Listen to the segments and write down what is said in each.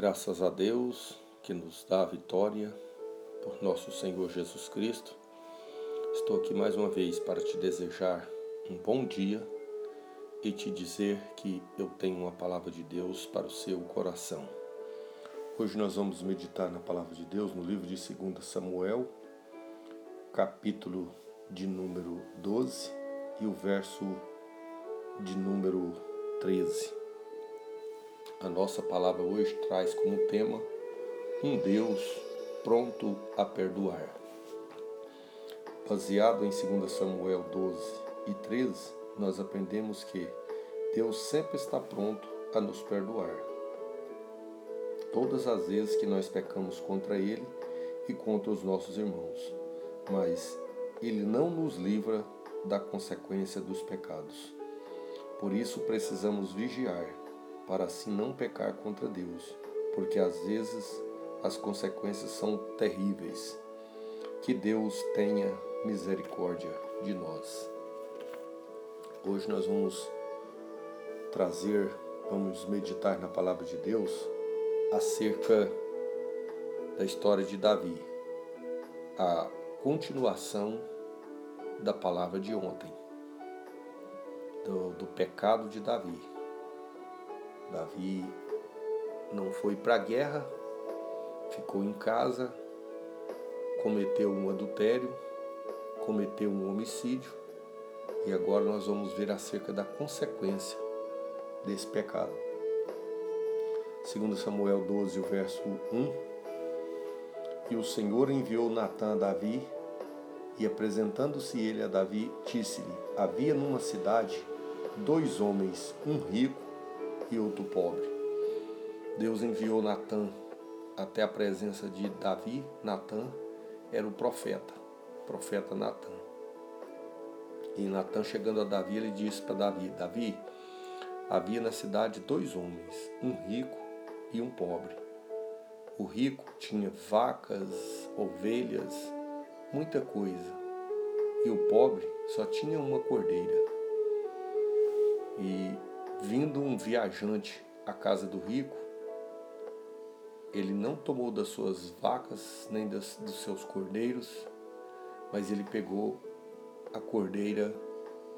Graças a Deus que nos dá a vitória por nosso Senhor Jesus Cristo. Estou aqui mais uma vez para te desejar um bom dia e te dizer que eu tenho uma palavra de Deus para o seu coração. Hoje nós vamos meditar na palavra de Deus no livro de 2 Samuel, capítulo de número 12 e o verso de número 13. A nossa palavra hoje traz como tema um Deus pronto a perdoar. Baseado em 2 Samuel 12 e 13, nós aprendemos que Deus sempre está pronto a nos perdoar. Todas as vezes que nós pecamos contra Ele e contra os nossos irmãos, mas Ele não nos livra da consequência dos pecados. Por isso precisamos vigiar para assim não pecar contra Deus, porque às vezes as consequências são terríveis. Que Deus tenha misericórdia de nós. Hoje nós vamos trazer, vamos meditar na palavra de Deus acerca da história de Davi, a continuação da palavra de ontem, do, do pecado de Davi. Davi não foi para a guerra, ficou em casa, cometeu um adultério, cometeu um homicídio e agora nós vamos ver acerca da consequência desse pecado. Segundo Samuel 12, o verso 1, e o Senhor enviou Natã a Davi e apresentando-se ele a Davi, disse-lhe: Havia numa cidade dois homens, um rico e outro pobre. Deus enviou Natã até a presença de Davi. Natã era o profeta, profeta Natã. E Natã chegando a Davi, ele disse para Davi: Davi, havia na cidade dois homens, um rico e um pobre. O rico tinha vacas, ovelhas, muita coisa. E o pobre só tinha uma cordeira. E Vindo um viajante à casa do rico, ele não tomou das suas vacas nem das, dos seus cordeiros, mas ele pegou a cordeira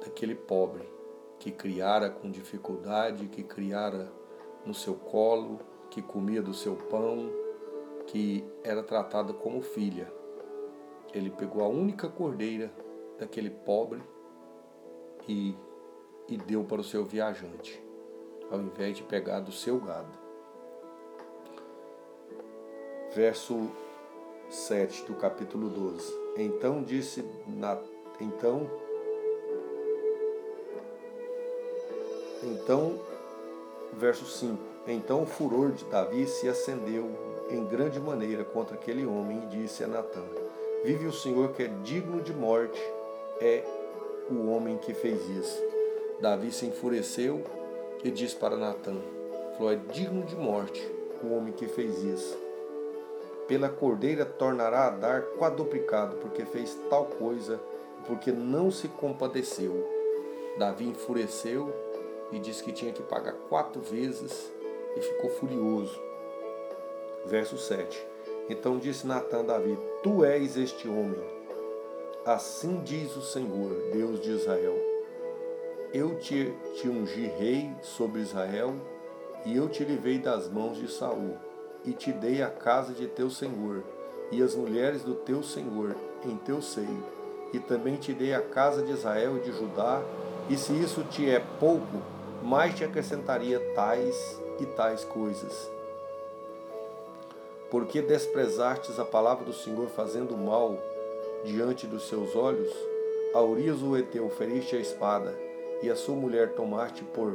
daquele pobre que criara com dificuldade, que criara no seu colo, que comia do seu pão, que era tratada como filha. Ele pegou a única cordeira daquele pobre e e deu para o seu viajante, ao invés de pegar do seu gado. Verso 7 do capítulo 12. Então disse na então Então verso 5. Então o furor de Davi se acendeu em grande maneira contra aquele homem e disse a Natã: Vive o Senhor que é digno de morte, é o homem que fez isso. Davi se enfureceu e disse para Natã: Falou, é digno de morte o homem que fez isso. Pela cordeira tornará a dar quadruplicado, porque fez tal coisa, porque não se compadeceu. Davi enfureceu e disse que tinha que pagar quatro vezes e ficou furioso. Verso 7. Então disse Natã a Davi: Tu és este homem. Assim diz o Senhor, Deus de Israel eu te, te ungi rei sobre Israel, e eu te livrei das mãos de Saul, e te dei a casa de teu senhor, e as mulheres do teu senhor em teu seio, e também te dei a casa de Israel e de Judá, e se isso te é pouco, mais te acrescentaria tais e tais coisas. Porque desprezastes a palavra do Senhor fazendo mal diante dos seus olhos, a Urias o Eteu feriste a espada, e a sua mulher tomaste por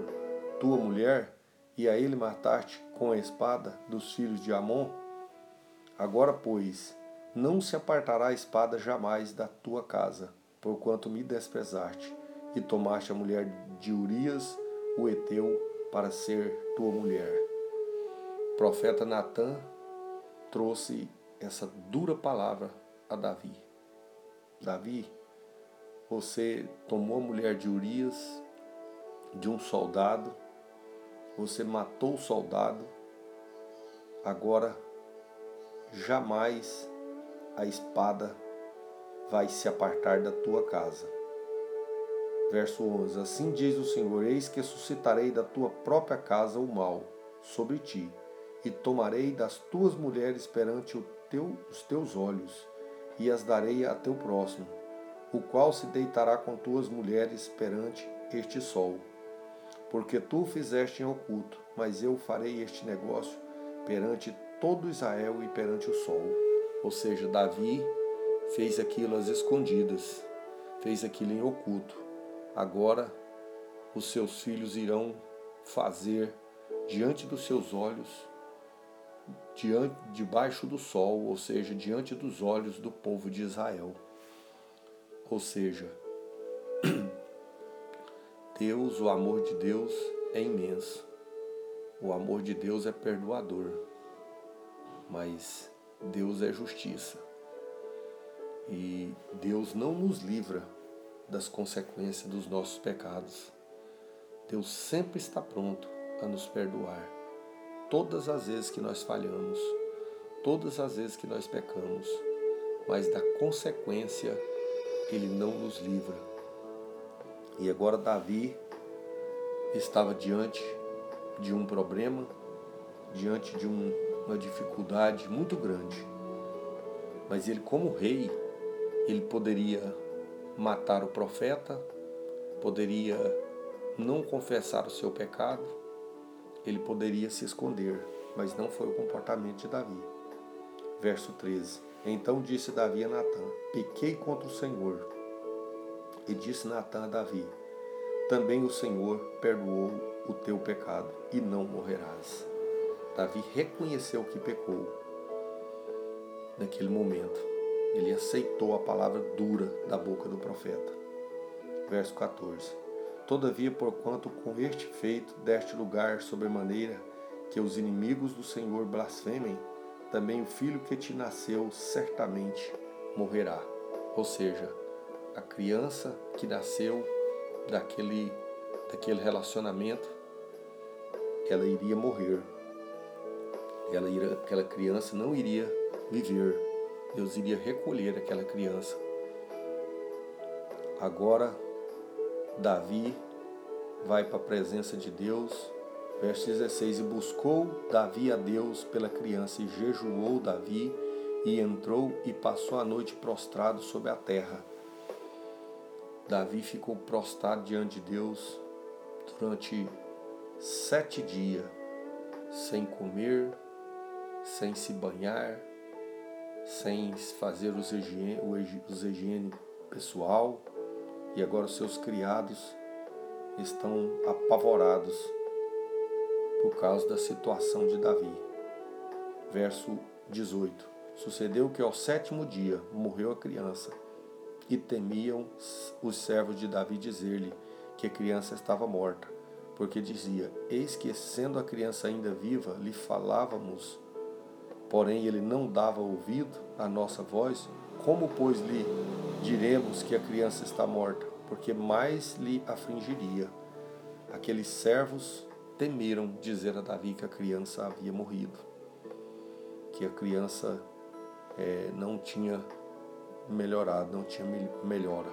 tua mulher, e a ele mataste com a espada dos filhos de Amon? Agora, pois, não se apartará a espada jamais da tua casa, porquanto me desprezaste, e tomaste a mulher de Urias, o Eteu, para ser tua mulher. O profeta Natã trouxe essa dura palavra a Davi. Davi, você tomou a mulher de Urias, de um soldado, você matou o soldado. Agora jamais a espada vai se apartar da tua casa. Verso 11: Assim diz o Senhor: Eis que suscitarei da tua própria casa o mal sobre ti, e tomarei das tuas mulheres perante teu, os teus olhos, e as darei a teu próximo, o qual se deitará com tuas mulheres perante este sol. Porque tu fizeste em oculto, mas eu farei este negócio perante todo Israel e perante o sol. Ou seja, Davi fez aquilo às escondidas, fez aquilo em oculto. Agora os seus filhos irão fazer diante dos seus olhos, diante, debaixo do sol, ou seja, diante dos olhos do povo de Israel. Ou seja, Deus, o amor de Deus é imenso. O amor de Deus é perdoador. Mas Deus é justiça. E Deus não nos livra das consequências dos nossos pecados. Deus sempre está pronto a nos perdoar. Todas as vezes que nós falhamos, todas as vezes que nós pecamos, mas da consequência ele não nos livra. E agora Davi estava diante de um problema, diante de um, uma dificuldade muito grande. Mas ele, como rei, ele poderia matar o profeta, poderia não confessar o seu pecado, ele poderia se esconder, mas não foi o comportamento de Davi. Verso 13: Então disse Davi a Natã: Pequei contra o Senhor. E disse Natã a Davi: Também o Senhor perdoou o teu pecado, e não morrerás. Davi reconheceu que pecou naquele momento. Ele aceitou a palavra dura da boca do profeta. Verso 14. Todavia, porquanto com este feito deste lugar sobremaneira que os inimigos do Senhor blasfemem, também o filho que te nasceu certamente morrerá. Ou seja, a criança que nasceu daquele, daquele relacionamento, ela iria morrer. Ela iria, aquela criança não iria viver Deus iria recolher aquela criança. Agora, Davi vai para a presença de Deus. Verso 16: E buscou Davi a Deus pela criança, e jejuou Davi, e entrou e passou a noite prostrado sobre a terra. Davi ficou prostrado diante de Deus durante sete dias, sem comer, sem se banhar, sem fazer os higiene, pessoal, e agora os seus criados estão apavorados por causa da situação de Davi. Verso 18: Sucedeu que ao sétimo dia morreu a criança, e temiam os servos de Davi dizer-lhe que a criança estava morta, porque dizia: Eis que, sendo a criança ainda viva, lhe falávamos porém ele não dava ouvido à nossa voz, como, pois, lhe diremos que a criança está morta? Porque mais lhe afligiria. Aqueles servos temeram dizer a Davi que a criança havia morrido, que a criança é, não tinha melhorado, não tinha melhora.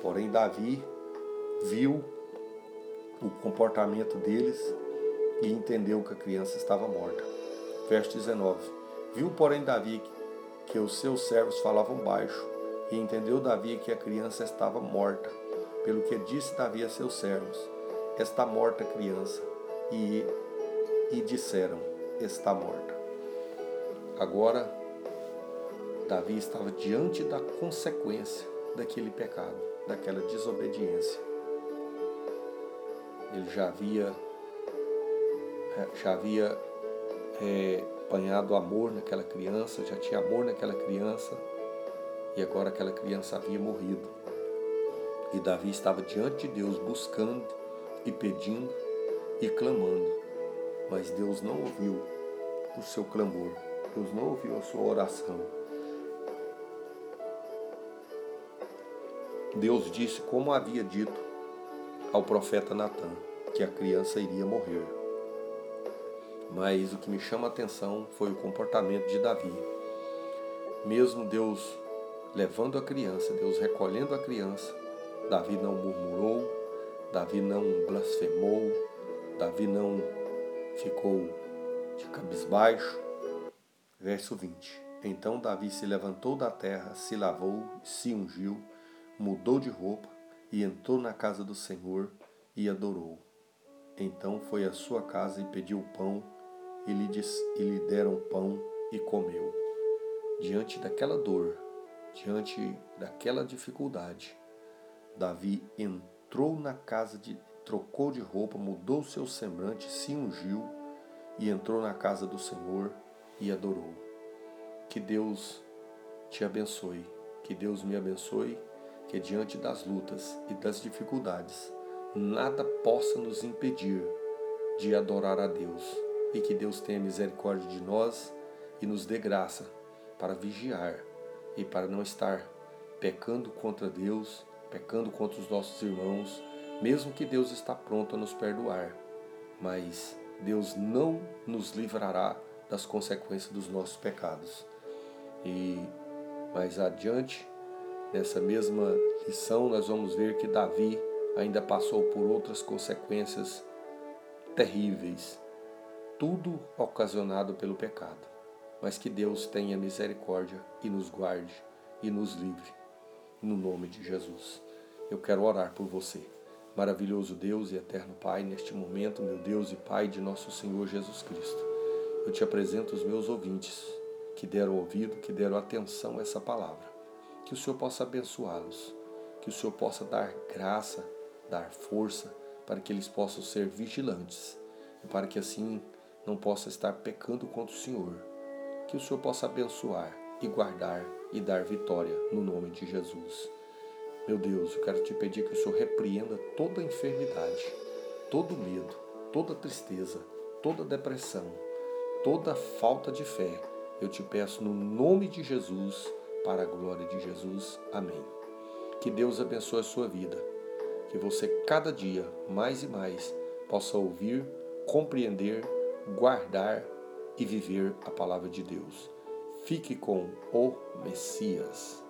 Porém, Davi viu o comportamento deles e entendeu que a criança estava morta. Verso 19. Viu, porém, Davi que os seus servos falavam baixo, e entendeu Davi que a criança estava morta. Pelo que disse Davi a seus servos: Está morta criança. E, e disseram: Está morta. Agora, Davi estava diante da consequência daquele pecado, daquela desobediência. Ele já havia, já havia é, apanhado amor naquela criança, já tinha amor naquela criança, e agora aquela criança havia morrido. E Davi estava diante de Deus buscando e pedindo e clamando, mas Deus não ouviu o seu clamor, Deus não ouviu a sua oração. Deus disse, como havia dito ao profeta Natan, que a criança iria morrer. Mas o que me chama a atenção foi o comportamento de Davi. Mesmo Deus levando a criança, Deus recolhendo a criança, Davi não murmurou, Davi não blasfemou, Davi não ficou de cabisbaixo. Verso 20. Então Davi se levantou da terra, se lavou, se ungiu, mudou de roupa e entrou na casa do Senhor e adorou. Então foi à sua casa e pediu pão, e lhe, diz, e lhe deram pão e comeu. Diante daquela dor, diante daquela dificuldade, Davi entrou na casa de trocou de roupa, mudou seu semblante, se ungiu e entrou na casa do Senhor e adorou. Que Deus te abençoe, que Deus me abençoe, que diante das lutas e das dificuldades, nada possa nos impedir de adorar a Deus e que Deus tenha misericórdia de nós e nos dê graça para vigiar e para não estar pecando contra Deus, pecando contra os nossos irmãos, mesmo que Deus está pronto a nos perdoar, mas Deus não nos livrará das consequências dos nossos pecados. E mais adiante, nessa mesma lição, nós vamos ver que Davi ainda passou por outras consequências terríveis, tudo ocasionado pelo pecado. Mas que Deus tenha misericórdia e nos guarde e nos livre. No nome de Jesus. Eu quero orar por você. Maravilhoso Deus e eterno Pai, neste momento, meu Deus e Pai de nosso Senhor Jesus Cristo, eu te apresento os meus ouvintes que deram ouvido, que deram atenção a essa palavra. Que o Senhor possa abençoá-los, que o Senhor possa dar graça, dar força para que eles possam ser vigilantes e para que assim não possa estar pecando contra o Senhor. Que o Senhor possa abençoar e guardar e dar vitória no nome de Jesus. Meu Deus, eu quero te pedir que o Senhor repreenda toda enfermidade, todo medo, toda tristeza, toda depressão, toda falta de fé. Eu te peço no nome de Jesus, para a glória de Jesus. Amém. Que Deus abençoe a sua vida. Que você cada dia, mais e mais, possa ouvir, compreender, guardar e viver a palavra de Deus. Fique com o Messias.